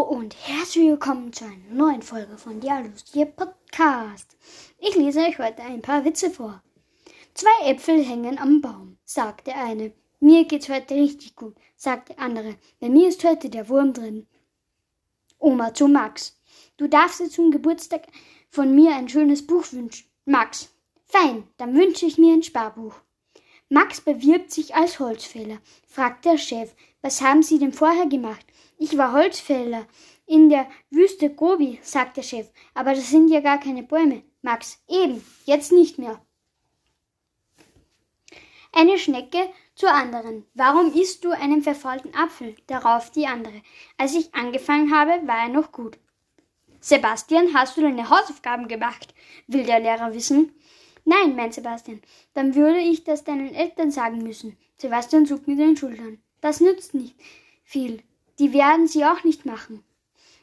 Und herzlich willkommen zu einer neuen Folge von Dialus, ihr Podcast. Ich lese euch heute ein paar Witze vor. Zwei Äpfel hängen am Baum, sagt der eine. Mir geht's heute richtig gut, sagt der andere. Bei mir ist heute der Wurm drin. Oma zu Max. Du darfst dir zum Geburtstag von mir ein schönes Buch wünschen. Max. Fein, dann wünsche ich mir ein Sparbuch. Max bewirbt sich als Holzfäller, fragt der Chef. Was haben Sie denn vorher gemacht? Ich war Holzfäller. In der Wüste Gobi, sagt der Chef. Aber das sind ja gar keine Bäume. Max, eben, jetzt nicht mehr. Eine Schnecke zur anderen. Warum isst du einen verfaulten Apfel? Darauf die andere. Als ich angefangen habe, war er noch gut. Sebastian, hast du deine Hausaufgaben gemacht? will der Lehrer wissen. Nein, meint Sebastian. Dann würde ich das deinen Eltern sagen müssen. Sebastian zuckt mit den Schultern. Das nützt nicht viel. Die werden sie auch nicht machen.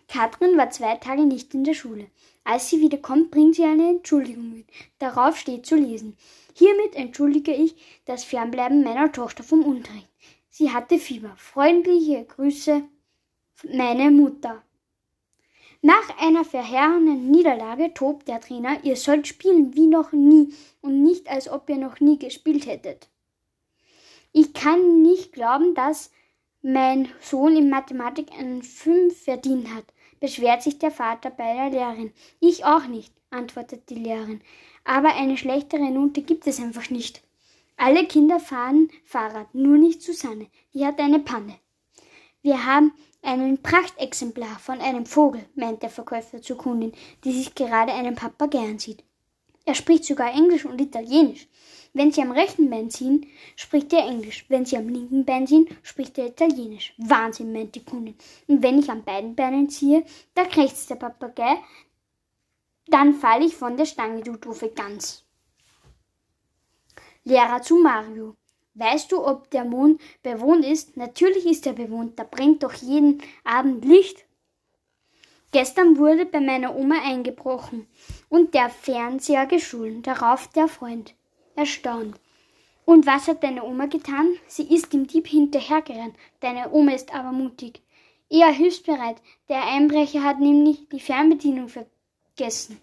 Katrin war zwei Tage nicht in der Schule. Als sie wiederkommt, bringt sie eine Entschuldigung mit. Darauf steht zu lesen. Hiermit entschuldige ich das Fernbleiben meiner Tochter vom Unterricht. Sie hatte Fieber. Freundliche Grüße, meine Mutter. Nach einer verheerenden Niederlage tobt der Trainer, ihr sollt spielen wie noch nie und nicht als ob ihr noch nie gespielt hättet. Ich kann nicht glauben, dass mein Sohn in Mathematik einen Fünf verdient hat, beschwert sich der Vater bei der Lehrerin. Ich auch nicht, antwortet die Lehrerin. Aber eine schlechtere Note gibt es einfach nicht. Alle Kinder fahren Fahrrad, nur nicht Susanne. Die hat eine Panne. Wir haben einen Prachtexemplar von einem Vogel, meint der Verkäufer zur Kundin, die sich gerade einen Papagei ansieht. Er spricht sogar Englisch und Italienisch. Wenn Sie am rechten Bein ziehen, spricht er Englisch. Wenn Sie am linken Bein ziehen, spricht er Italienisch. Wahnsinn, meint die Kundin. Und wenn ich an beiden Beinen ziehe, da krächzt der Papagei, dann falle ich von der Stange, du doofe Gans. Lehrer zu Mario. Weißt du, ob der Mond bewohnt ist? Natürlich ist er bewohnt, da brennt doch jeden Abend Licht. Gestern wurde bei meiner Oma eingebrochen und der Fernseher gestohlen. Darauf der Freund. Erstaunt. Und was hat deine Oma getan? Sie ist dem Dieb hinterhergerannt. Deine Oma ist aber mutig. Eher hilfsbereit. Der Einbrecher hat nämlich die Fernbedienung vergessen.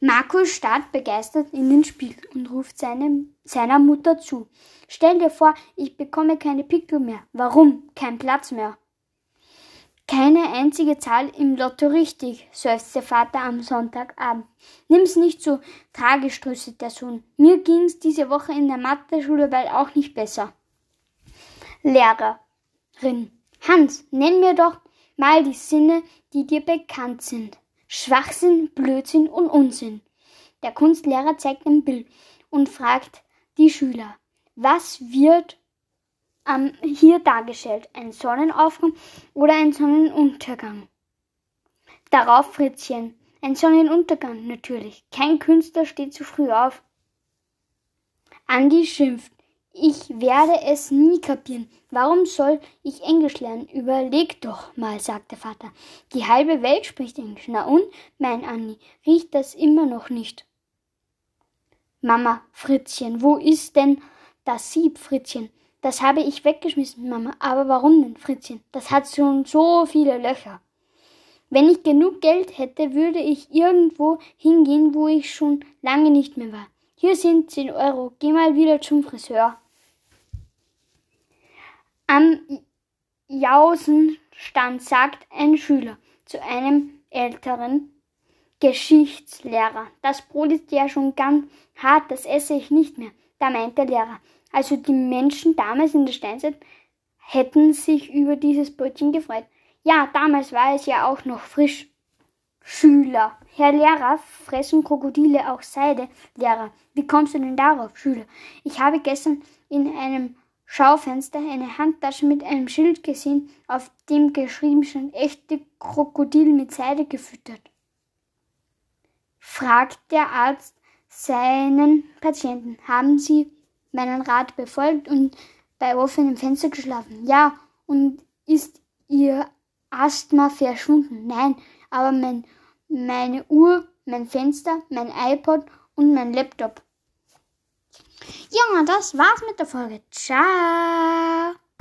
Markus starrt begeistert in den Spiegel und ruft seine, seiner Mutter zu. Stell dir vor, ich bekomme keine Pickel mehr. Warum? Kein Platz mehr. Keine einzige Zahl im Lotto richtig, seufzt der Vater am Sonntagabend. Nimm's nicht so tragisch, tröstet der Sohn. Mir ging's diese Woche in der Mathe-Schule bald auch nicht besser. Lehrerin. Hans, nenn mir doch mal die Sinne, die dir bekannt sind. Schwachsinn, Blödsinn und Unsinn. Der Kunstlehrer zeigt ein Bild und fragt die Schüler, was wird ähm, hier dargestellt? Ein Sonnenaufgang oder ein Sonnenuntergang? Darauf Fritzchen, ein Sonnenuntergang natürlich. Kein Künstler steht zu früh auf. Andi schimpft. Ich werde es nie kapieren. Warum soll ich Englisch lernen? Überleg doch mal, sagt der Vater. Die halbe Welt spricht Englisch. Na und, mein Anni, riecht das immer noch nicht? Mama, Fritzchen, wo ist denn das Sieb, Fritzchen? Das habe ich weggeschmissen, Mama. Aber warum denn, Fritzchen? Das hat schon so viele Löcher. Wenn ich genug Geld hätte, würde ich irgendwo hingehen, wo ich schon lange nicht mehr war. Hier sind zehn Euro. Geh mal wieder zum Friseur. Am Jausenstand sagt ein Schüler zu einem älteren Geschichtslehrer. Das Brot ist ja schon ganz hart, das esse ich nicht mehr. Da meint der Lehrer. Also die Menschen damals in der Steinzeit hätten sich über dieses Brötchen gefreut. Ja, damals war es ja auch noch frisch. Schüler. Herr Lehrer, fressen Krokodile auch Seide? Lehrer. Wie kommst du denn darauf, Schüler? Ich habe gestern in einem Schaufenster eine Handtasche mit einem Schild gesehen, auf dem geschrieben stand, echte Krokodil mit Seide gefüttert. Fragt der Arzt seinen Patienten, haben Sie meinen Rat befolgt und bei offenem Fenster geschlafen? Ja, und ist Ihr Asthma verschwunden? Nein, aber mein, meine Uhr, mein Fenster, mein iPod und mein Laptop ja, das war's mit der Folge. Ciao.